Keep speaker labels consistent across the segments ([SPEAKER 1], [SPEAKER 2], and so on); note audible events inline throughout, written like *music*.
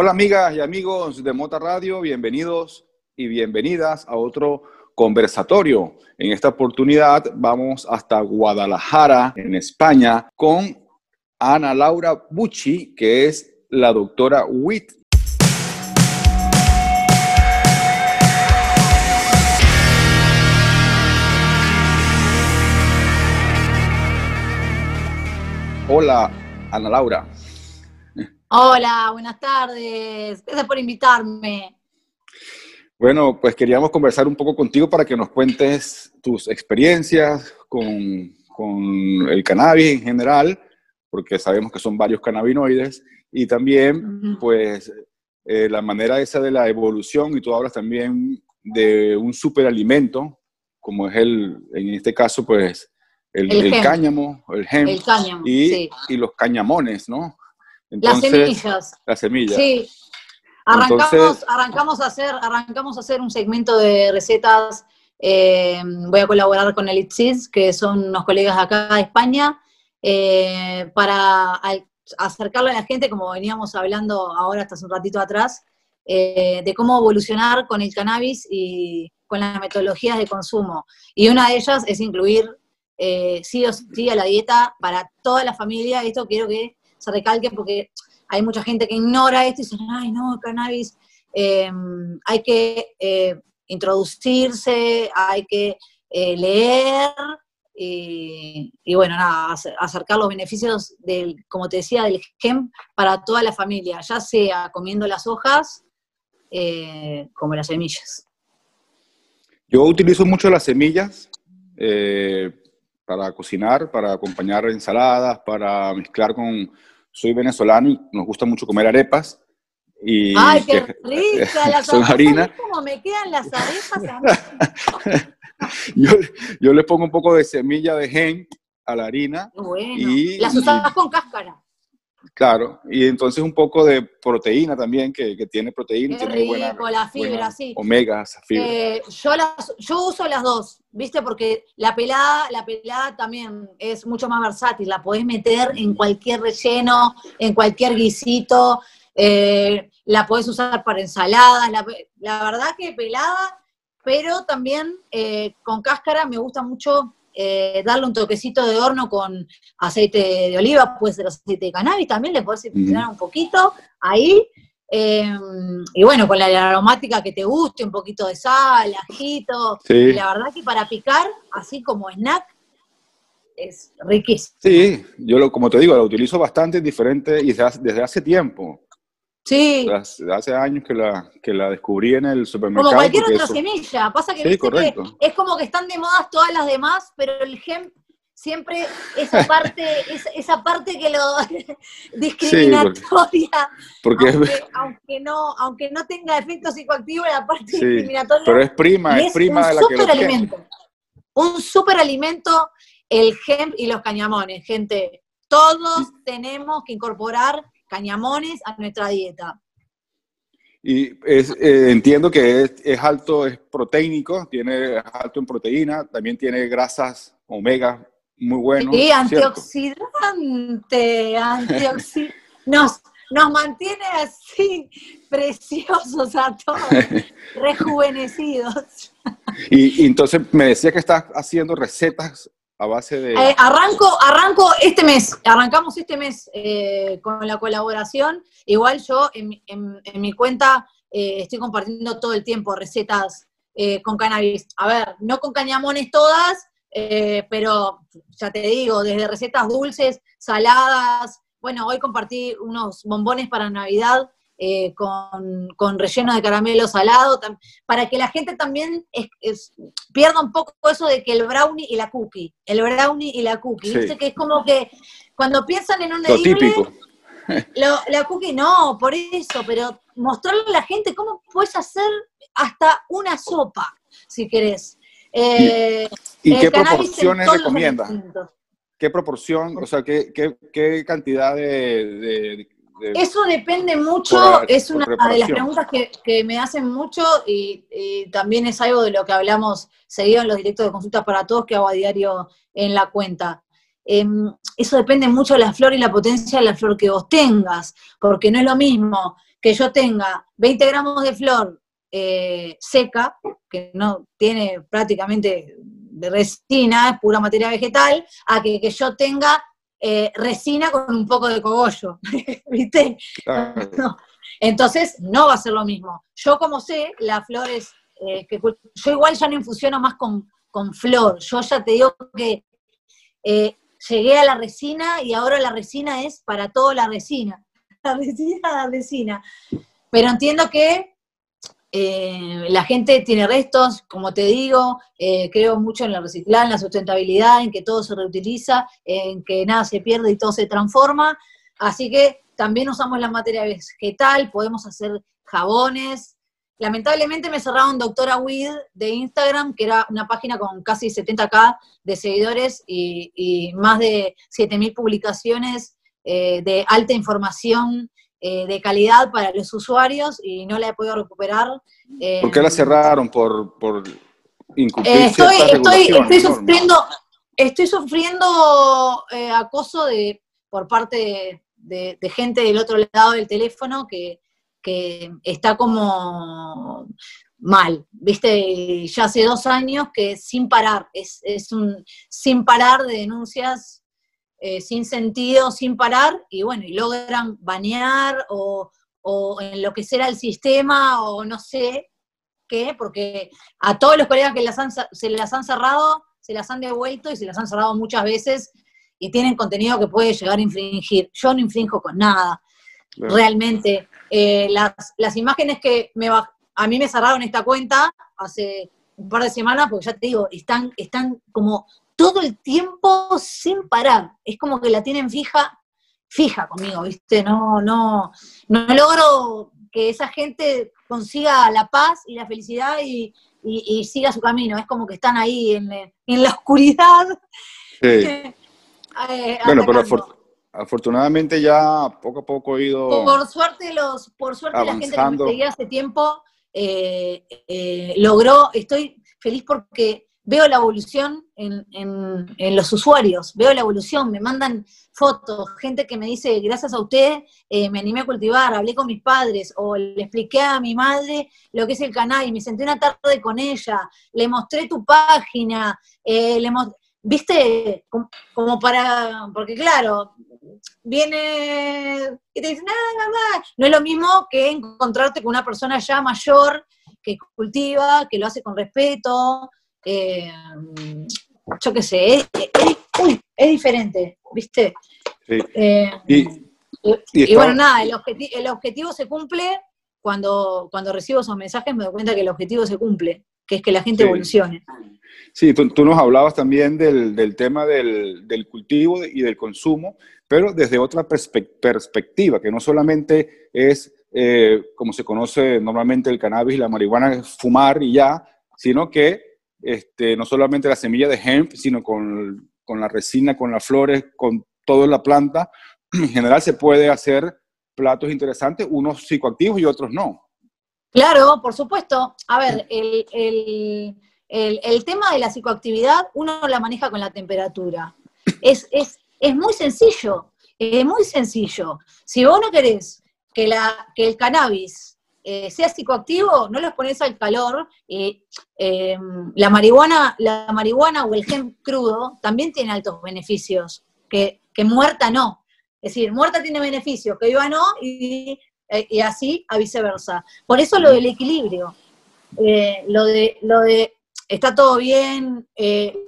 [SPEAKER 1] Hola amigas y amigos de Mota Radio, bienvenidos y bienvenidas a otro conversatorio. En esta oportunidad vamos hasta Guadalajara, en España, con Ana Laura Bucci, que es la doctora WIT. Hola, Ana Laura.
[SPEAKER 2] Hola, buenas tardes. Gracias por invitarme.
[SPEAKER 1] Bueno, pues queríamos conversar un poco contigo para que nos cuentes tus experiencias con, el cannabis en general, porque sabemos que son varios cannabinoides, y también, pues, eh, la manera esa de la evolución, y tú hablas también de un superalimento, como es el, en este caso, pues, el, cáñamo, el hemp, y, y los cañamones, ¿no?
[SPEAKER 2] Las semillas.
[SPEAKER 1] Las semillas.
[SPEAKER 2] Sí. Arrancamos, arrancamos, a hacer, arrancamos a hacer un segmento de recetas. Eh, voy a colaborar con el ITSIS, que son unos colegas de acá de España, eh, para acercarle a la gente, como veníamos hablando ahora hasta hace un ratito atrás, eh, de cómo evolucionar con el cannabis y con las metodologías de consumo. Y una de ellas es incluir sí o sí a la dieta para toda la familia. Esto quiero que se recalque porque hay mucha gente que ignora esto y dice, ay, no, cannabis, em, hay que eh, introducirse, hay que eh, leer y, bueno, nada, acercar los beneficios del, como te decía, del GEM para toda la familia, ya sea comiendo las hojas eh, como las semillas.
[SPEAKER 1] Yo utilizo mucho las semillas para cocinar, para acompañar ensaladas, para mezclar con... Soy venezolano y nos gusta mucho comer arepas. Y
[SPEAKER 2] ¡Ay, qué rica! *laughs* Las son harina. ¿Cómo me quedan las arepas? *laughs*
[SPEAKER 1] yo, yo le pongo un poco de semilla de gen a la harina.
[SPEAKER 2] Bueno, y, las usas con cáscara.
[SPEAKER 1] Claro, y entonces un poco de proteína también, que, tiene proteína.
[SPEAKER 2] Qué tiene rico, la fibra, sí.
[SPEAKER 1] Omegas, fibra.
[SPEAKER 2] Eh, yo, yo uso las dos, ¿viste? Porque la pelada, la pelada también es mucho más versátil, la podés meter en cualquier relleno, en cualquier guisito, eh, la podés usar para ensaladas, la, verdad que pelada, pero también eh, con cáscara me gusta mucho eh, darle un toquecito de horno con aceite de oliva, puede ser aceite de cannabis, también le puedes funcionar un poquito ahí. Em, y bueno, con la aromática que te guste, un poquito de sal, ajito. La verdad que para picar, así como snack, es riquísimo.
[SPEAKER 1] Sí, yo lo, como te digo, lo utilizo bastante diferente y desde hace tiempo.
[SPEAKER 2] Sí.
[SPEAKER 1] Hace, años que la, que la descubrí en el supermercado.
[SPEAKER 2] Como cualquier otra semilla. Pasa que, es como que están de moda todas las demás, pero el gem siempre esa parte, *laughs* esa, parte que lo *laughs* discriminatoria,
[SPEAKER 1] porque,
[SPEAKER 2] aunque, no, aunque no tenga efectos psicoactivos, la parte discriminatoria.
[SPEAKER 1] Pero es prima, es, prima de la que
[SPEAKER 2] superalimento. Un superalimento, el gem y los cañamones, gente. Todos tenemos que incorporar cañamones a nuestra dieta.
[SPEAKER 1] Y eh, entiendo que es, alto, es proteínico, tiene alto en proteína, también tiene grasas omega muy buenos.
[SPEAKER 2] Sí, antioxidante, antioxidante. Nos, nos mantiene así preciosos a todos, *laughs* rejuvenecidos.
[SPEAKER 1] y, entonces me decía que estás haciendo recetas
[SPEAKER 2] Eh, arranco, arranco este mes, arrancamos este mes eh, con la colaboración. Igual yo en, mi cuenta eh, estoy compartiendo todo el tiempo recetas con cannabis. A ver, no con cañamones todas, pero ya te digo, desde recetas dulces, saladas. Bueno, hoy compartí unos bombones para Navidad eh, con, con, relleno de caramelo salado, para que la gente también pierda un poco eso de que el brownie y la cookie, el brownie y la cookie, ¿viste? Que es como que cuando piensan en un edible, la cookie no, por eso, pero mostrarle a la gente cómo puedes hacer hasta una sopa, si querés.
[SPEAKER 1] ¿Y, qué proporciones recomiendas? ¿Qué proporción, o sea, qué, qué, cantidad de
[SPEAKER 2] eso depende mucho, es una de las preguntas que, me hacen mucho y, también es algo de lo que hablamos seguido en los directos de consultas para todos que hago a diario en la cuenta. Em, eso depende mucho de la flor y la potencia de la flor que vos tengas, porque no es lo mismo que yo tenga 20 gramos de flor eh, seca, que no tiene prácticamente de resina, es pura materia vegetal, a que, yo tenga eh, resina con un poco de cogollo, *laughs* ¿viste? *laughs* Entonces, no va a ser lo mismo. Yo como sé, las flores, eh, que yo igual ya no infusiono más con, con flor, yo ya te digo que llegué a la resina y ahora la resina es para toda la resina. *laughs* La resina, la resina. Pero entiendo que eh, la gente tiene restos, como te digo, eh, creo mucho en la reciclaje, en la sustentabilidad, en que todo se reutiliza, en que nada se pierde y todo se transforma. Así que también usamos la materia vegetal, podemos hacer jabones. Lamentablemente me cerraron Doctora Weed de Instagram, que era una página con casi 70k de seguidores y, más de 7000 publicaciones eh, de alta información eh, de calidad para los usuarios y no la he podido recuperar.
[SPEAKER 1] Eh, ¿Por qué la cerraron? ¿Por, por
[SPEAKER 2] incumplir eh, estoy, estoy, estoy, sufriendo, estoy sufriendo acoso de, por parte de, gente del otro lado del teléfono que, que está como mal, viste, ya hace dos años que sin parar, es, es un sin parar de denuncias eh, sin sentido, sin parar, y bueno, y logran banear o, o enloquecer al sistema o no sé qué, porque a todos los colegas que las se las han cerrado, se las han devuelto y se las han cerrado muchas veces y tienen contenido que puede llegar a infringir. Yo no infrinjo con nada, realmente. Eh, las, las, imágenes que me a mí me cerraron esta cuenta hace un par de semanas, porque ya te digo, están, están como todo el tiempo sin parar. Es como que la tienen fija, fija conmigo, ¿viste? No, no, no logro que esa gente consiga la paz y la felicidad y, siga su camino. Es como que están ahí en, la oscuridad. Sí. *laughs*
[SPEAKER 1] Eh, bueno, pero afortunadamente ya poco a poco he ido.
[SPEAKER 2] Por suerte, los, por suerte la gente que me seguía hace tiempo eh, eh, logró, estoy feliz porque veo la evolución en, los usuarios, veo la evolución, me mandan fotos, gente que me dice, gracias a usted eh, me animé a cultivar, hablé con mis padres, o le expliqué a mi madre lo que es el canal, y me senté una tarde con ella, le mostré tu página, eh, le viste, como para, porque claro, viene y te dice, nada, nada, no es lo mismo que encontrarte con una persona ya mayor que cultiva, que lo hace con respeto, eh, yo qué sé, es, diferente, ¿viste? Eh, y, bueno, nada, el, objetivo se cumple cuando, cuando recibo esos mensajes, me doy cuenta que el objetivo se cumple, que es que la gente evolucione.
[SPEAKER 1] Sí, tú, nos hablabas también del, tema del, cultivo y del consumo, pero desde otra perspectiva, que no solamente es eh, como se conoce normalmente el cannabis y la marihuana, fumar y ya, sino que este, no solamente la semilla de hemp, sino con, la resina, con las flores, con toda la planta. *clears throat* En general se puede hacer platos interesantes, unos psicoactivos y otros no.
[SPEAKER 2] Claro, por supuesto. A ver, el, tema de la psicoactividad uno la maneja con la temperatura. Es, es, es muy sencillo, es muy sencillo. Si vos no querés que, la, que el cannabis eh, sea psicoactivo, no los pones al calor. Eh, la, marihuana, la marihuana o el gen crudo también tiene altos beneficios, que, muerta no. Es decir, muerta tiene beneficios, que viva no, y, y así a viceversa. Por eso lo del equilibrio. Eh, lo, de, lo de está todo bien,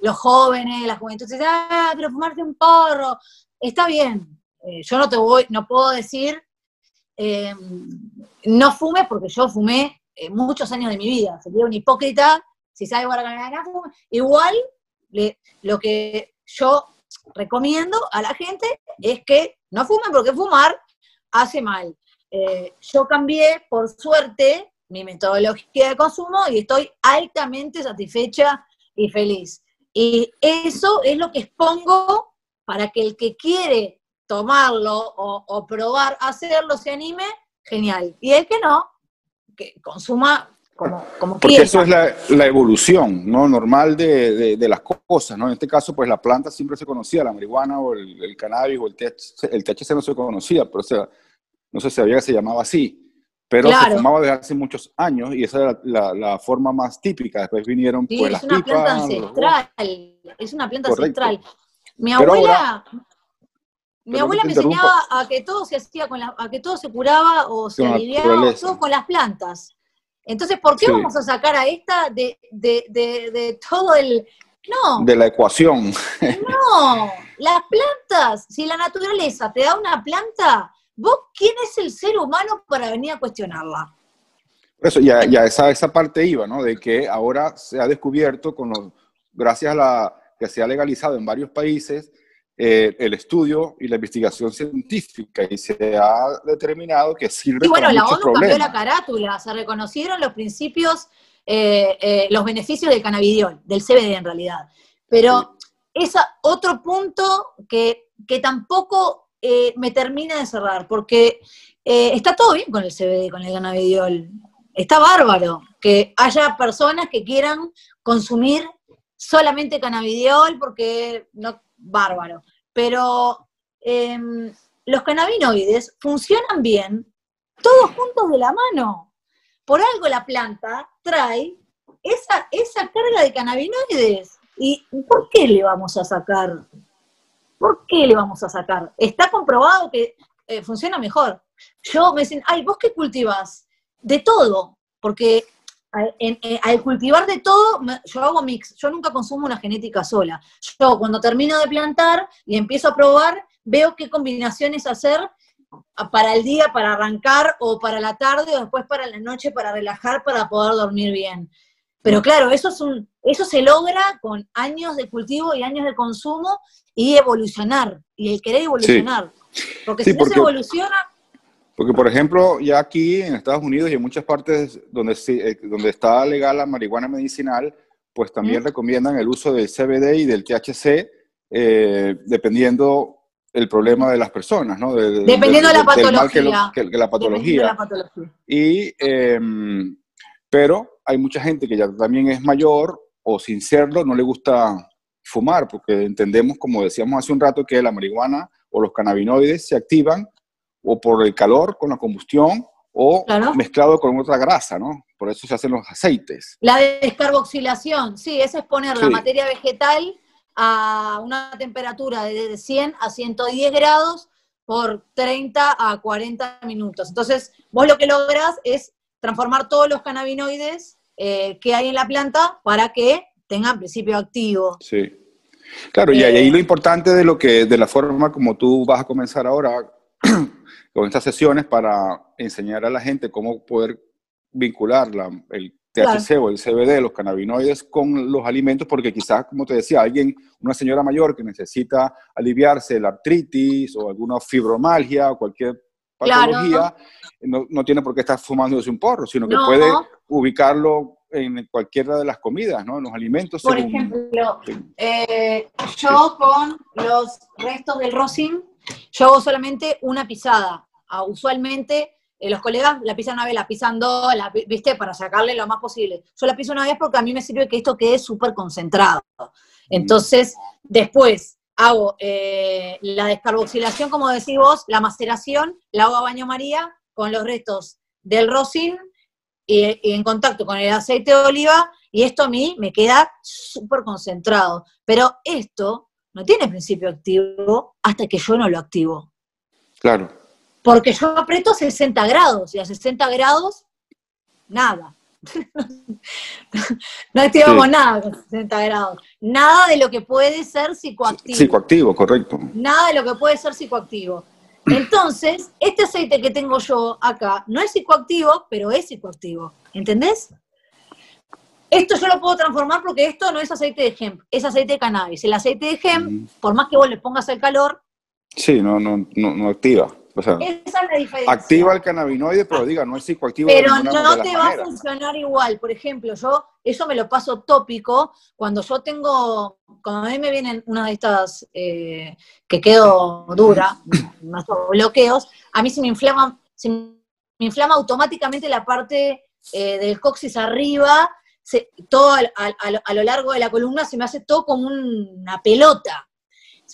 [SPEAKER 2] los jóvenes, la juventud, dicen, ah, pero fumarte un porro, está bien. yo no te voy, no puedo decir eh, no fume porque yo fumé eh, muchos años de mi vida. Sería un hipócrita si sabe guardar Igual, lo que yo recomiendo a la gente es que no fumen porque fumar hace mal. Eh, yo cambié, por suerte, mi metodología de consumo y estoy altamente satisfecha y feliz. Y eso es lo que expongo para que el que quiere tomarlo o, probar hacerlo, se anime, genial. Y el que no, que consuma como, como
[SPEAKER 1] Porque eso es la, evolución ¿no? normal de, las cosas, ¿no? En este caso, pues la planta siempre se conocía, la marihuana o el, cannabis o el THC, el THC no se conocía, pero o sea, no se sabía que se llamaba así. pero se fumaba desde hace muchos años y esa era la, forma más típica. Después vinieron
[SPEAKER 2] sí,
[SPEAKER 1] pues,
[SPEAKER 2] es una planta ancestral, es una planta ancestral. Mi abuela, mi abuela me enseñaba a que todo se hacía con la, a que todo se curaba o se aliviaba, todo con las plantas. Entonces, ¿por qué vamos a sacar a esta de, de, de, de todo el, no.
[SPEAKER 1] De la ecuación. *laughs*
[SPEAKER 2] No, las plantas, si la naturaleza te da una planta, ¿Vos quién es el ser humano para venir a cuestionarla?
[SPEAKER 1] Eso, ya, ya esa, esa parte iba, ¿no? De que ahora se ha descubierto, con los, gracias a la que se ha legalizado en varios países, eh, el estudio y la investigación científica y se ha determinado que sirve y bueno, la ONU cambió
[SPEAKER 2] la carátula, se reconocieron los principios, eh, eh, los beneficios del cannabidiol, del CBD en realidad. Pero es otro punto que, que tampoco me termina de cerrar, porque está todo bien con el CBD, con el cannabidiol. Está bárbaro que haya personas que quieran consumir solamente cannabidiol porque no, bárbaro. Pero em, los cannabinoides funcionan bien todos juntos de la mano. Por algo la planta trae esa, esa carga de cannabinoides. ¿Y por qué le vamos a sacar ¿Por qué le vamos a sacar? Está comprobado que eh, funciona mejor. Yo me dicen, ay, ¿vos qué cultivas? De todo, porque eh, al cultivar de todo, yo hago mix, yo nunca consumo una genética sola. Yo cuando termino de plantar y empiezo a probar, veo qué combinaciones hacer para el día, para arrancar, o para la tarde, o después para la noche, para relajar, para poder dormir bien. Pero claro, eso, es un, eso se logra con años de cultivo y años de consumo y evolucionar, y el querer evolucionar. Porque si no se evoluciona...
[SPEAKER 1] Porque, por ejemplo, ya aquí en Estados Unidos y en muchas partes donde, eh, donde está legal la marihuana medicinal, pues también recomiendan el uso del CBD y del THC, eh, dependiendo el problema de las personas, ¿no?
[SPEAKER 2] dependiendo de, la patología.
[SPEAKER 1] Que, la patología. Y, em, pero hay mucha gente que ya también es mayor o sin serlo, no le gusta fumar, porque entendemos, como decíamos hace un rato, que la marihuana o los cannabinoides se activan o por el calor con la combustión o mezclado con otra grasa, ¿no? Por eso se hacen los aceites.
[SPEAKER 2] La descarboxilación, sí, es poner la materia vegetal a una temperatura de 100 a 110 grados por 30 a 40 minutos. Entonces, vos lo que lográs es transformar todos los cannabinoides eh, que hay en la planta para que tengan principio activo.
[SPEAKER 1] Sí. Claro, y ahí lo importante de lo que, de la forma como tú vas a comenzar ahora *clears throat* con estas sesiones para enseñar a la gente cómo poder vincular la, el THC o el CBD, los cannabinoides, con los alimentos, porque quizás, como te decía, alguien, una señora mayor que necesita aliviarse la artritis o alguna fibromalgia o cualquier patología, no, no, tiene por qué estar fumándose un porro, sino que puede ubicarlo en cualquiera de las comidas, ¿no? En los alimentos.
[SPEAKER 2] Por ejemplo, eh, yo con los restos del rosin, yo hago solamente una pisada. Ah, usualmente eh, los colegas la pisan una vez, la pisan dos, la, ¿viste? Para sacarle lo más posible. Yo la piso una vez porque a mí me sirve que esto quede súper concentrado. Entonces, después hago eh, la descarboxilación, como decís vos, la maceración, la hago a baño María con los restos del rosin y, en contacto con el aceite de oliva y esto a mí me queda súper concentrado. Pero esto no tiene principio activo hasta que yo no lo activo.
[SPEAKER 1] Claro.
[SPEAKER 2] Porque yo aprieto 60 grados y a 60 grados, nada. *laughs* no activamos nada con 60 grados. Nada de lo que puede ser psicoactivo.
[SPEAKER 1] Psicoactivo, correcto.
[SPEAKER 2] Nada de lo que puede ser psicoactivo. Entonces, este aceite que tengo yo acá no es psicoactivo, pero es psicoactivo. ¿Entendés? Esto yo lo puedo transformar porque esto no es aceite de hemp, es aceite de cannabis. El aceite de hemp, por más que vos le pongas el calor.
[SPEAKER 1] Sí, no, no, no activa esa es la diferencia. Activa el cannabinoide, pero diga, no es psicoactivo.
[SPEAKER 2] Pero no te va a funcionar igual. Por ejemplo, yo eso me lo paso tópico cuando yo tengo, cuando a mí me vienen una de estas eh, que quedo dura, *clears throat* más bloqueos, a mí se me inflama, se me inflama automáticamente la parte eh, del coxis arriba, todo a lo largo de la columna se me hace todo como una pelota.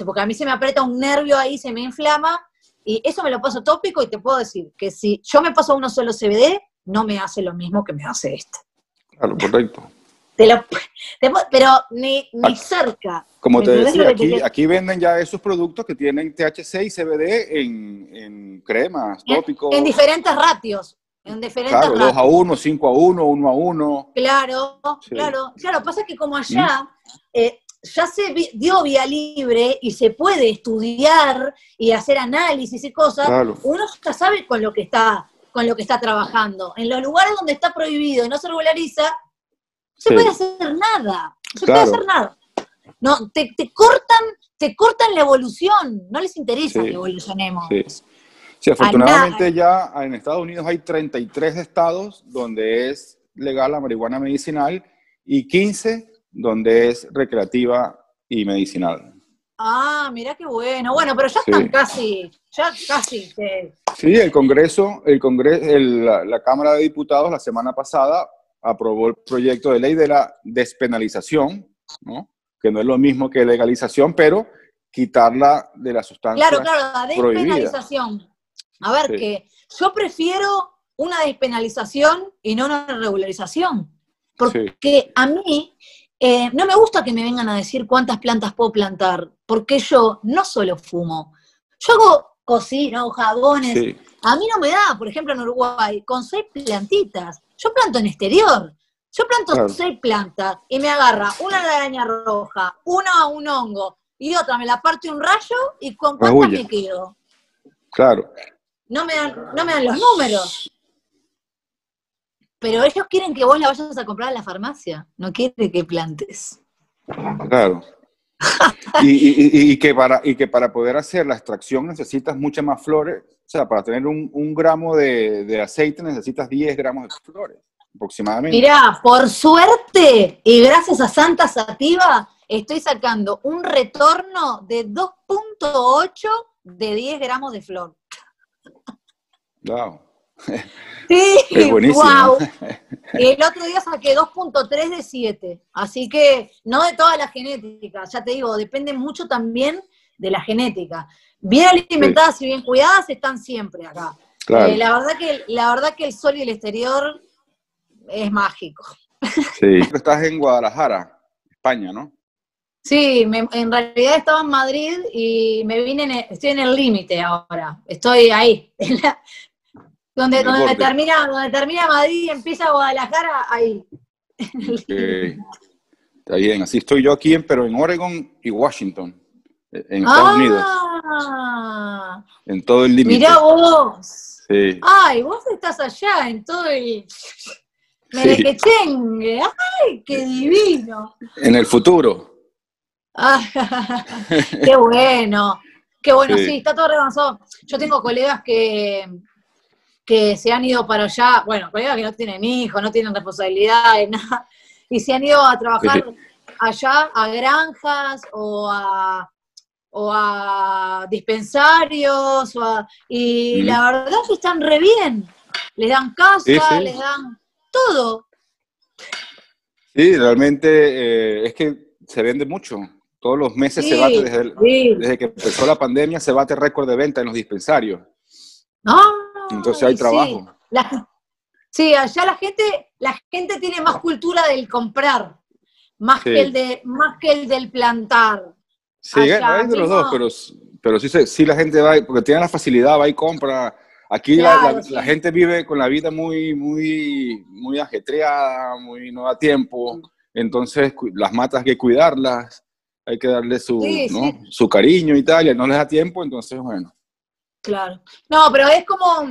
[SPEAKER 2] porque a mí se me aprieta un nervio ahí, se me inflama, y eso me lo paso tópico y te puedo decir que si yo me paso uno solo CBD, no me hace lo mismo que me hace este.
[SPEAKER 1] Claro, correcto.
[SPEAKER 2] pero ni, ni ah, cerca.
[SPEAKER 1] Como te decía, aquí, aquí, venden ya esos productos que tienen THC y CBD en, en cremas, tópicos.
[SPEAKER 2] En, diferentes ratios. En diferentes
[SPEAKER 1] claro, 2 a 1, 5 a 1, 1 a 1.
[SPEAKER 2] Claro, claro. Claro, pasa que como allá ¿Mm? eh, ya se dio vía libre y se puede estudiar y hacer análisis y cosas, uno ya sabe con lo que está con lo que está trabajando. En los lugares donde está prohibido y no se regulariza, no se puede hacer nada. No se puede hacer nada. No, te, cortan, te cortan la evolución, no les interesa que evolucionemos.
[SPEAKER 1] Sí, afortunadamente ya en Estados Unidos hay 33 estados donde es legal la marihuana medicinal y 15 donde es recreativa y medicinal.
[SPEAKER 2] Ah, mira qué bueno. Bueno, pero ya están casi, ya casi.
[SPEAKER 1] Sí, el Congreso, el Congreso, la, Cámara de Diputados la semana pasada aprobó el proyecto de ley de la despenalización, ¿no? que no es lo mismo que legalización, pero quitarla de la sustancia.
[SPEAKER 2] Claro, claro, la despenalización. A ver, que yo prefiero una despenalización y no una regularización. Porque a mí eh, no me gusta que me vengan a decir cuántas plantas puedo plantar, porque yo no solo fumo, yo hago cocina, hago jabones. A mí no me da, por ejemplo, en Uruguay, con seis plantitas. Yo planto en exterior. Yo planto seis plantas y me agarra una araña roja, una un hongo y otra me la parte un rayo y con cuántas me quedo.
[SPEAKER 1] Claro.
[SPEAKER 2] No me, dan, no me dan los números. Pero ellos quieren que vos la vayas a comprar a la farmacia, no quieren que plantes.
[SPEAKER 1] Claro. *laughs* y, que para, y que para poder hacer la extracción necesitas muchas más flores. O sea, para tener un, gramo de, aceite necesitas 10 gramos de flores, aproximadamente.
[SPEAKER 2] Mirá, por suerte y gracias a Santa Sativa, estoy sacando un retorno de 2.8 de 10 gramos de flor.
[SPEAKER 1] Wow.
[SPEAKER 2] Sí, *laughs* wow. *laughs* El otro día saqué 2.3 de 7, así que no de toda la genética, ya te digo, depende mucho también de la genética. Bien alimentadas y bien cuidadas están siempre acá. Eh, la, verdad que, la verdad que el sol y el exterior es mágico.
[SPEAKER 1] Sí, estás en Guadalajara, España, ¿no?
[SPEAKER 2] Sí, en realidad estaba en Madrid y me vine, estoy en el límite ahora, estoy ahí, *laughs* en la, donde, donde termina, donde termina Madrid y empieza Guadalajara, ahí.
[SPEAKER 1] Está bien, así estoy yo aquí, pero en Oregon y Washington, en Estados Unidos. Ah. En todo el límite.
[SPEAKER 2] Mirá vos. Sí. Ay, vos estás allá, en todo el... Merequechengue. Ay, qué divino.
[SPEAKER 1] En el futuro.
[SPEAKER 2] Ah, *laughs* qué bueno. Qué bueno, sí, está todo revanzado. Yo tengo colegas que, que se han ido para allá, bueno, colegas que no tienen hijos, no tienen responsabilidades, *laughs* nada, y se han ido a trabajar allá a granjas o a, o a dispensarios, y la verdad es que están re bien, les dan casa, les dan todo.
[SPEAKER 1] Sí, realmente eh, es que se vende mucho. Todos los meses se bate, desde, desde, que empezó la pandemia, se bate récord de venta en los dispensarios.
[SPEAKER 2] Ah,
[SPEAKER 1] entonces hay trabajo.
[SPEAKER 2] Sí, allá la gente, la gente tiene más cultura del comprar, más, que, el de, más que el del plantar.
[SPEAKER 1] Sí, hay de los dos, pero, pero sí, sí la gente va, porque tiene la facilidad, va y compra. Aquí la, gente vive con la vida muy, muy, muy ajetreada, muy no da tiempo. Entonces las matas hay que cuidarlas, hay que darle su, su cariño y tal, y no les da tiempo, entonces bueno.
[SPEAKER 2] Claro. No, pero es como,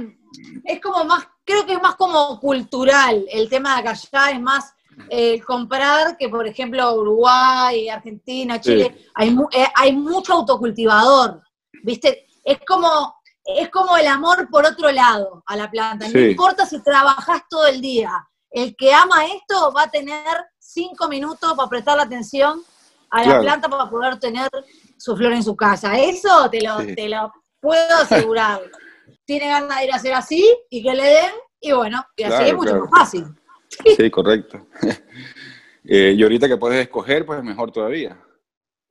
[SPEAKER 2] es como más, creo que es más como cultural. El tema de acá es más eh, comprar que, por ejemplo, Uruguay, Argentina, Chile, hay, eh, hay mucho autocultivador. ¿Viste? Es como, es como el amor por otro lado a la planta. No importa si trabajas todo el día. El que ama esto va a tener cinco minutos para prestar la atención a la planta para poder tener su flor en su casa. Eso te lo, te lo puedo asegurar. *laughs* Tiene ganas de ir a hacer así y que le den, y bueno, y así es mucho más fácil.
[SPEAKER 1] Sí, *laughs* correcto. *laughs* Eh, y ahorita que puedes escoger, pues mejor todavía.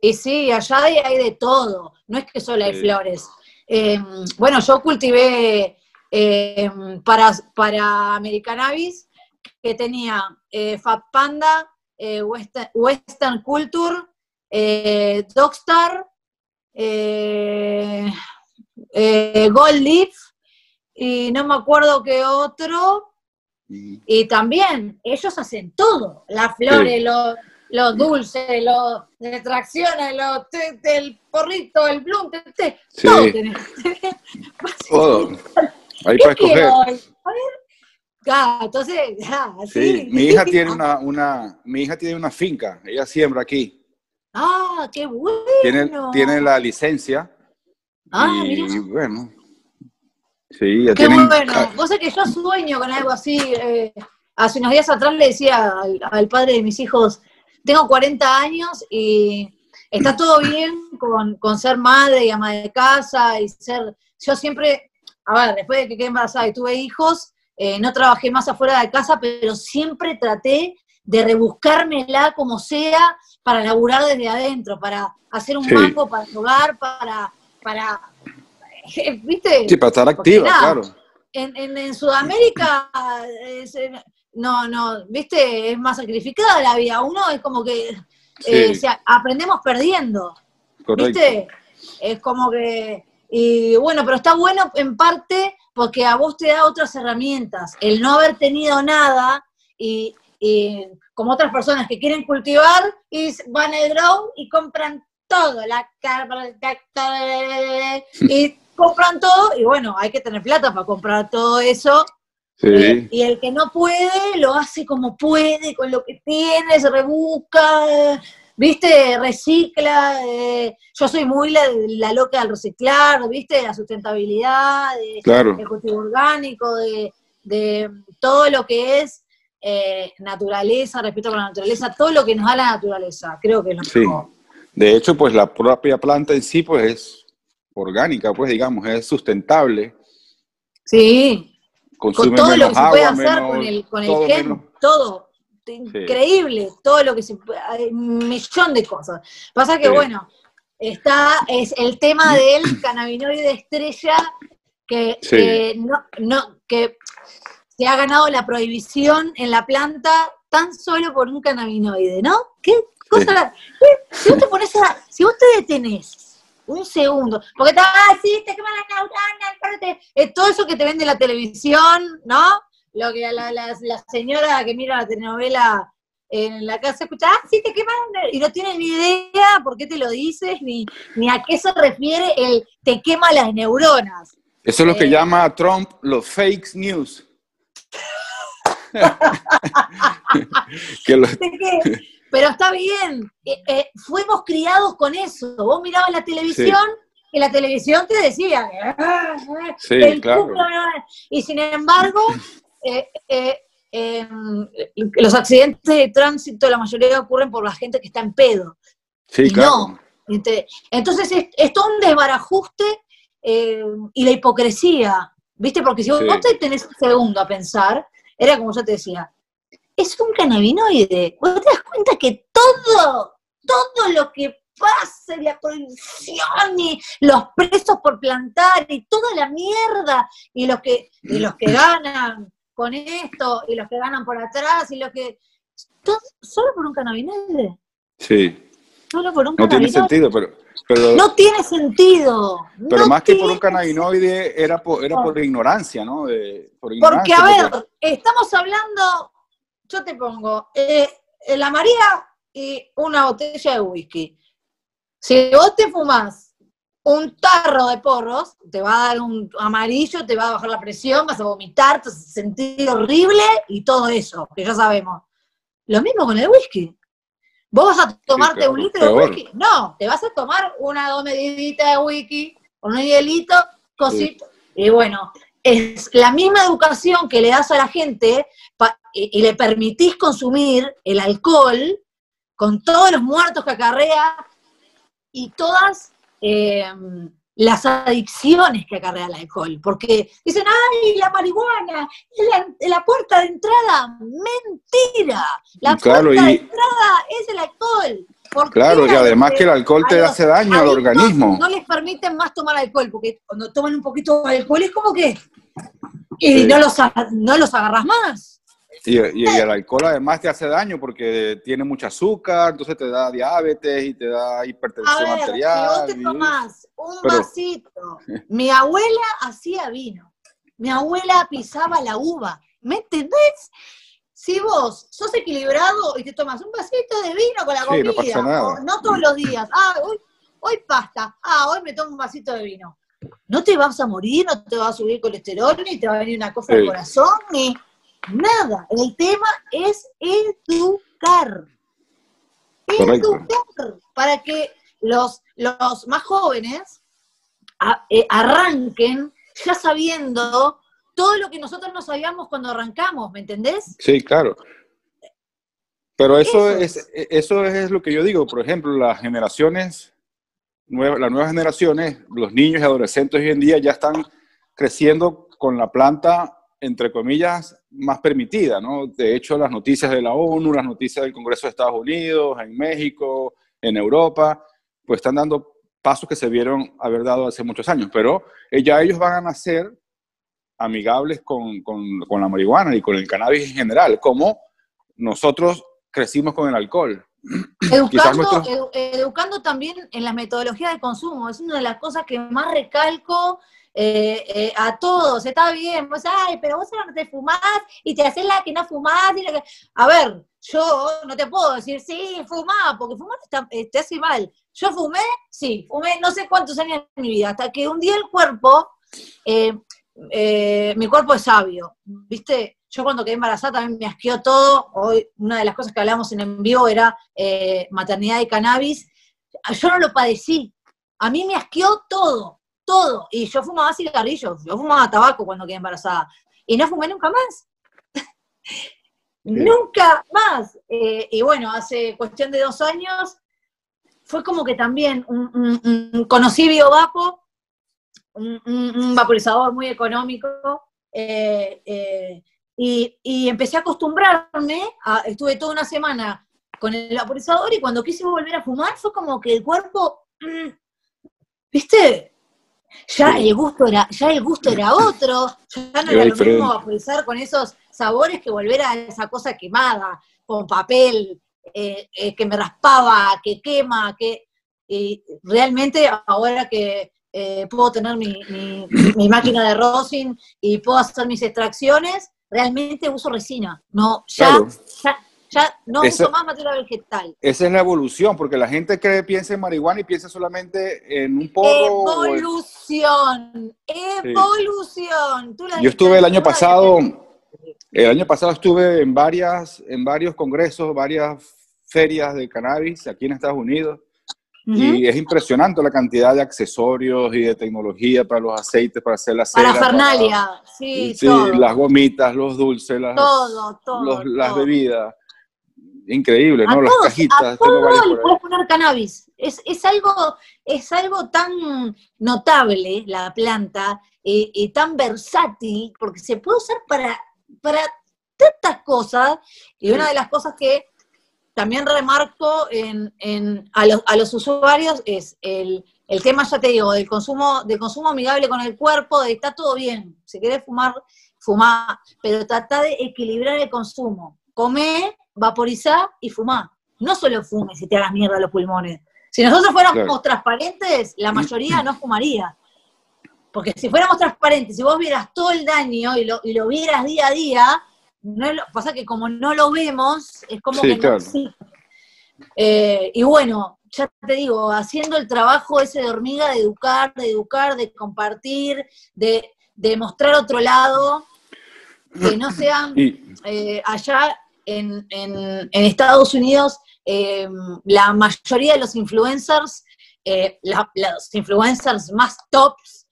[SPEAKER 2] Y sí, allá hay, de todo, no es que solo hay flores. em, bueno, yo cultivé em, para, para Americanabis, que tenía eh, Fab Panda, eh, Western, Culture, eh, Dogstar, Gold Leaf, y no me acuerdo qué otro. Y también ellos hacen todo, las flores, los los dulces, los extracciones, los el porrito, el bloom, todo tenés. *laughs*
[SPEAKER 1] todo. Ahí para escoger. A ver.
[SPEAKER 2] Entonces, *laughs*
[SPEAKER 1] Sí, mi hija *laughs* tiene una, una, mi hija tiene una finca, ella siembra aquí.
[SPEAKER 2] Ah, qué bueno.
[SPEAKER 1] Tiene, tiene la licencia. Ah, y bueno. Sí, ya
[SPEAKER 2] Qué bueno. Vos sabés que yo sueño con algo así. Eh, hace unos días atrás le decía al padre de mis hijos, tengo 40 años y está *clears throat* todo bien con, ser madre y ama de casa y ser, yo siempre, a ver, después de que quedé embarazada y tuve hijos, eh, no trabajé más afuera de casa, pero siempre traté de rebuscármela como sea para laburar desde adentro, para hacer un banco, para jugar, para, para, ¿viste?
[SPEAKER 1] Sí, para estar activa, claro.
[SPEAKER 2] En, en, Sudamérica no, no, viste, es más sacrificada la vida. Uno es como que eh, aprendemos perdiendo. ¿Viste? Es como que. Y bueno, pero está bueno en parte porque a vos te da otras herramientas. El no haber tenido nada y, como otras personas que quieren cultivar y van al grow y compran todo, la y compran todo y bueno, hay que tener plata para comprar todo eso eh, y el que no puede, lo hace como puede, con lo que tiene, se rebusca, ¿viste? Recicla. Eh, yo soy muy la, loca del reciclar, ¿viste? La sustentabilidad, de, cultivo orgánico, de, todo lo que es eh, naturaleza, respeto por la naturaleza, todo lo que nos da la naturaleza. Creo que es lo sí.
[SPEAKER 1] De hecho, pues la propia planta en sí, pues es orgánica, pues digamos, es sustentable.
[SPEAKER 2] Sí, con todo lo que se puede hacer con el, con el gen, todo. Increíble, todo lo que se puede, un millón de cosas. Pasa que, bueno, está es el tema del cannabinoide estrella que, no, no, que se ha ganado la prohibición en la planta tan solo por un cannabinoide, ¿no? ¿Qué cosa? Si vos te pones a, si vos te detenés un segundo. Porque está, ah, sí, te queman las neuronas, eh, todo eso que te vende la televisión, ¿no? Lo que la, la, señora que mira la telenovela en la casa escucha, ah, sí, te queman, y no tiene ni idea por qué te lo dices, ni, ni a qué se refiere el te quema las neuronas.
[SPEAKER 1] Eso es lo que eh, llama Trump los fake news.
[SPEAKER 2] que *laughs* pero está bien, eh, eh, fuimos criados con eso. Vos mirabas la televisión y la televisión te decía, ah,
[SPEAKER 1] sí, claro.
[SPEAKER 2] y sin embargo, *laughs* eh, em, los accidentes de tránsito la mayoría ocurren por la gente que está en pedo.
[SPEAKER 1] Sí, claro.
[SPEAKER 2] No. Entonces es, todo un desbarajuste y la hipocresía, ¿viste? Porque si vos te tenés un segundo a pensar, era como yo te decía, es un cannabinoide. ¿Vos te das cuenta que todo, todo lo que pasa, la prohibición y los presos por plantar y toda la mierda, y los que, y los que *clears throat* ganan con esto, y los que ganan por atrás, y los que. Todo, solo por un cannabinoide.
[SPEAKER 1] Sí.
[SPEAKER 2] Solo por un
[SPEAKER 1] no tiene sentido, pero,
[SPEAKER 2] no tiene sentido.
[SPEAKER 1] Pero más que por un cannabinoide era por, era por ignorancia, ¿no?
[SPEAKER 2] porque, a ver, estamos hablando yo te pongo eh, la María y una botella de whisky. Si vos te fumás un tarro de porros, te va a dar un amarillo, te va a bajar la presión, vas a vomitar, te vas a sentir horrible y todo eso, que ya sabemos. Lo mismo con el whisky. ¿Vos vas a tomarte un litro de whisky? No, te vas a tomar una dos mediditas de whisky, un hielito, cosito. Y bueno, es la misma educación que le das a la gente y, le permitís consumir el alcohol con todos los muertos que acarrea y todas em, las adicciones que acarrea el alcohol. Porque dicen, ay, la marihuana es la, puerta de entrada. Mentira. La puerta de entrada es el alcohol.
[SPEAKER 1] claro, y además que el alcohol te hace daño al organismo.
[SPEAKER 2] No les permiten más tomar alcohol, porque cuando toman un poquito de alcohol es como que y no, los, no los agarras más.
[SPEAKER 1] Y, el alcohol además te hace daño porque tiene mucho azúcar, entonces te da diabetes y te da hipertensión
[SPEAKER 2] a
[SPEAKER 1] arterial.
[SPEAKER 2] Si vos te tomás un vasito, mi abuela hacía vino, mi abuela pisaba la uva, ¿me entendés? Si vos sos equilibrado y te tomas un vasito de vino con la comida, no, todos los días, ah, hoy, hoy pasta, ah, hoy me tomo un vasito de vino. No te vas a morir, no te va a subir colesterol, ni te va a venir una cosa al corazón, ni Nada. El tema es educar. Educar para que los, los más jóvenes eh, arranquen ya sabiendo todo lo que nosotros no sabíamos cuando arrancamos, ¿me entendés?
[SPEAKER 1] Sí, claro. Pero eso, es, eso es lo que yo digo. Por ejemplo, las generaciones, las nuevas generaciones, los niños y adolescentes hoy en día ya están creciendo con la planta entre comillas, más permitida, ¿no? De hecho, las noticias de la ONU, las noticias del Congreso de Estados Unidos, en México, en Europa, pues están dando pasos que se vieron haber dado hace muchos años, pero ya ellos van a nacer amigables con, con, con la marihuana y con el cannabis en general, como nosotros crecimos con el alcohol. *clears throat*
[SPEAKER 2] Educando, educando también en la metodología de consumo, es una de las cosas que más recalco eh, eh, a todos, está bien, vos, ay, pero vos no te fumás y te haces la que no fumás. A ver, yo no te puedo decir, sí, fumá, porque fumar eh, te hace mal. Yo fumé, sí, fumé no sé cuántos años en mi vida, hasta que un día el cuerpo, mi cuerpo es sabio, ¿viste? Yo cuando quedé embarazada también me asqueó todo. Hoy una de las cosas que hablamos en en vivo era maternidad y cannabis. Yo no lo padecí. A mí me asqueó todo todo. Y yo fumaba cigarrillos, yo fumaba tabaco cuando quedé embarazada. Y no fumé nunca más. *laughs* nunca más. Eh, y bueno, hace cuestión de dos años fue como que también un, conocí Biovapo, un, vaporizador muy económico. Eh, eh, y, empecé a acostumbrarme, estuve toda una semana con el vaporizador y cuando quise volver a fumar fue como que el cuerpo, mm, ¿viste? Ya el gusto era, ya el gusto era otro, ya no era, lo mismo vaporizar con esos sabores que volver a esa cosa quemada, con papel, eh, eh, que me raspaba, que quema, que realmente ahora que eh, puedo tener mi, máquina de rosin y puedo hacer mis extracciones, realmente uso resina. No, ya, ya ya no uso más materia vegetal.
[SPEAKER 1] Esa es la evolución, porque la gente cree, piensa en marihuana y piensa solamente en un porro.
[SPEAKER 2] Evolución, evolución.
[SPEAKER 1] Yo estuve el año pasado, el año pasado estuve en varias, en varios congresos, varias ferias de cannabis aquí en Estados Unidos. Y es impresionante la cantidad de accesorios y de tecnología para los aceites, para hacer la cera.
[SPEAKER 2] Para Fernalia, sí,
[SPEAKER 1] sí las gomitas, los dulces, las,
[SPEAKER 2] todo, todo,
[SPEAKER 1] las bebidas increíble, ¿no? Las cajitas. A
[SPEAKER 2] todo le puedes poner cannabis. Es, es, algo, es algo tan notable la planta y tan versátil, porque se puede usar para, para tantas cosas. Y una de las cosas que también remarco en, en, a, los, a, los, usuarios es el, el, tema, ya te digo, del consumo, del consumo amigable con el cuerpo, de está todo bien. Si querés fumar, fumá, pero trata de equilibrar el consumo. Comé, vaporizar y fumar. No solo fumes y te hagas mierda los pulmones. Si nosotros fuéramos transparentes, la mayoría no fumaría. Porque si fuéramos transparentes, si vos vieras todo el daño y lo, y lo vieras día a día, no lo, pasa que como no lo vemos, es como que no eh, y bueno, ya te digo, haciendo el trabajo ese de hormiga, de educar, de educar, de compartir, de, de mostrar otro lado, que no sean eh, allá en, Estados Unidos eh, la mayoría de los influencers, eh, los influencers más tops,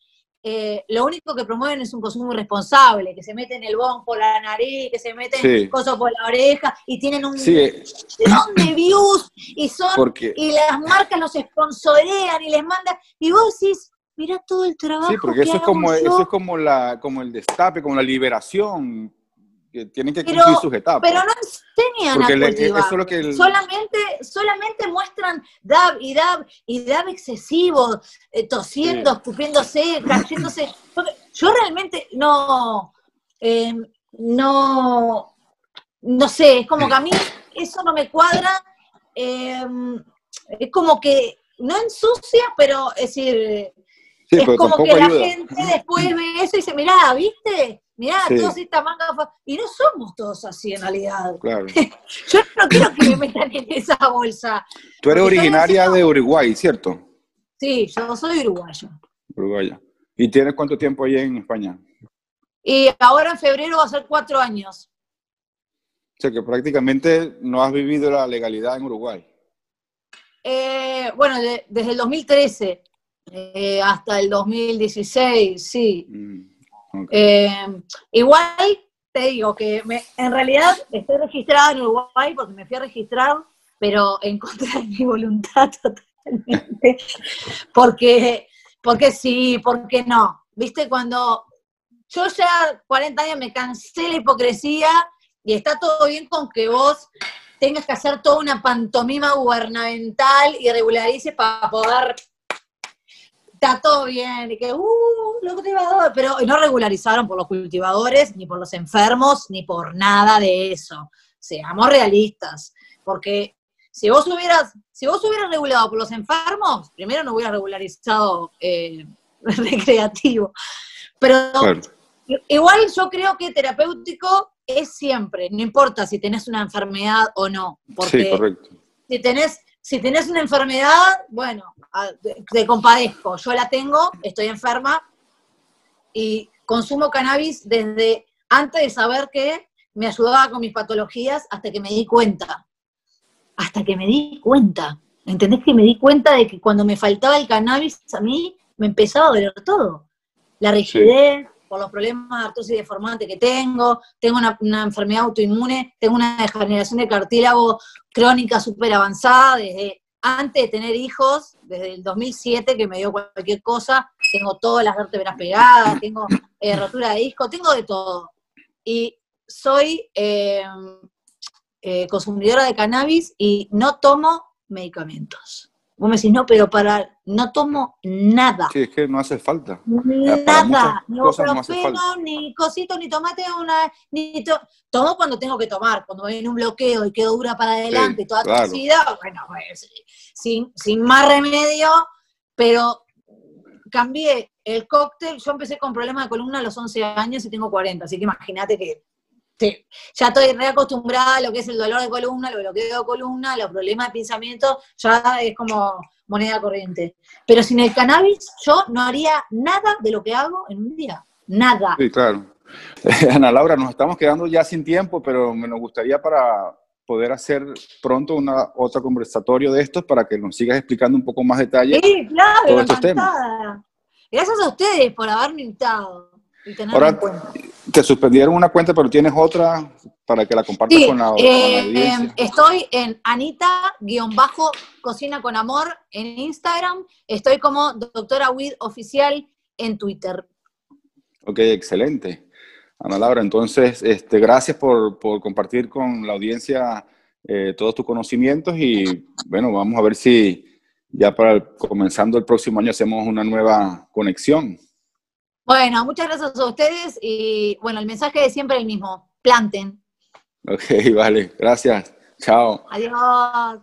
[SPEAKER 2] eh, lo único que promueven es un consumo irresponsable, que se meten el bon por la nariz, que se meten cosas por la oreja y tienen un sí. de views y son y las marcas los sponsorean y les mandan y vos decís, mira todo el trabajo. Sí,
[SPEAKER 1] porque eso es como eso es como la como el destape, como la liberación que tienen que cumplir sus etapas.
[SPEAKER 2] Pero no enseñan a cultivar. Solamente, solamente muestran dab y dab y dab excesivo, eh, tosiendo, escupiéndose, *coughs* cayéndose. Yo realmente no, em, no, no sé, es como que a mí eso no me cuadra. Em, es como que no ensucia, pero es decir, es como que la gente después ve eso y dice, mirá, ¿viste? Mirá, todos esta manga. Y no somos todos así en realidad. Claro. *laughs* yo no quiero que me metan en esa bolsa.
[SPEAKER 1] Tú eres originaria de Uruguay, ¿cierto?
[SPEAKER 2] Sí, yo soy uruguayo.
[SPEAKER 1] Uruguaya. ¿Y tienes cuánto tiempo allí en España?
[SPEAKER 2] Y ahora en febrero va a ser cuatro años.
[SPEAKER 1] O sea que prácticamente no has vivido la legalidad en Uruguay.
[SPEAKER 2] Eh, bueno, desde el 2013 eh, hasta el 2016, sí. Mm, eh, igual te digo que en realidad estoy registrada en Uruguay porque me fui a registrar, pero en contra de mi voluntad *laughs* totalmente. porque, porque sí, porque no. Viste, cuando yo ya 40 años me cansé la hipocresía y está todo bien con que vos tengas que hacer toda una pantomima gubernamental y regularice para poder está todo bien, y que, uh, los cultivadores, pero no regularizaron por los cultivadores, ni por los enfermos, ni por nada de eso. Seamos realistas, porque si vos hubieras, si vos hubieras regulado por los enfermos, primero no hubieras regularizado eh, *laughs* recreativo. Pero igual yo creo que terapéutico es siempre, no importa si tenés una enfermedad o no. Porque sí, correcto. Si tenés, si tenés una enfermedad, bueno, te compadezco. Yo la tengo, estoy enferma y consumo cannabis desde antes de saber que me ayudaba con mis patologías hasta que me di cuenta. Hasta que me di cuenta. ¿Entendés que me di cuenta de que cuando me faltaba el cannabis a mí me empezaba a doler todo? La rigidez, por los problemas de artrosis deformante que tengo, tengo una, enfermedad autoinmune, tengo una degeneración de cartílago crónica súper avanzada desde antes de tener hijos, desde el 2007 que me dio cualquier cosa, tengo todas las vértebras pegadas, tengo eh, rotura de disco, tengo de todo. Y soy eh, eh, consumidora de cannabis y no tomo medicamentos. Vos me decís, no, pero para, no tomo nada.
[SPEAKER 1] Sí, es que no hace falta.
[SPEAKER 2] Nada, ni ibuprofeno, ni cosito, ni tomate, una, ni tomo cuando tengo que tomar, cuando voy en un bloqueo y quedo dura para adelante, toda claro. bueno, pues, sin, sin más remedio, pero cambié el cóctel, yo empecé con problemas de columna a los 11 años y tengo 40, así que imagínate que ya estoy reacostumbrada a lo que es el dolor de columna, lo bloqueo de columna, los problemas de pensamiento, ya es como moneda corriente. Pero sin el cannabis yo no haría nada de lo que hago en un día. Nada.
[SPEAKER 1] Sí, claro. *laughs* Ana Laura, nos estamos quedando ya sin tiempo, pero me nos gustaría para poder hacer pronto una otro conversatorio de estos para que nos sigas explicando un poco más detalles
[SPEAKER 2] sí, claro, todos estos temas. Gracias a ustedes por haberme invitado.
[SPEAKER 1] Ahora, te suspendieron una cuenta, pero tienes otra para que la compartas con, la,
[SPEAKER 2] eh, estoy en Anita-Cocina con Amor en Instagram. Estoy como Doctora Wid Oficial en Twitter.
[SPEAKER 1] Ok, excelente. Ana Laura, entonces, este, gracias por, por compartir con la audiencia eh, todos tus conocimientos y bueno, vamos a ver si ya para comenzando el próximo año hacemos una nueva conexión.
[SPEAKER 2] Bueno, muchas gracias a ustedes y bueno, el mensaje es siempre el mismo, planten.
[SPEAKER 1] Ok, vale, gracias. Chao.
[SPEAKER 2] Adiós.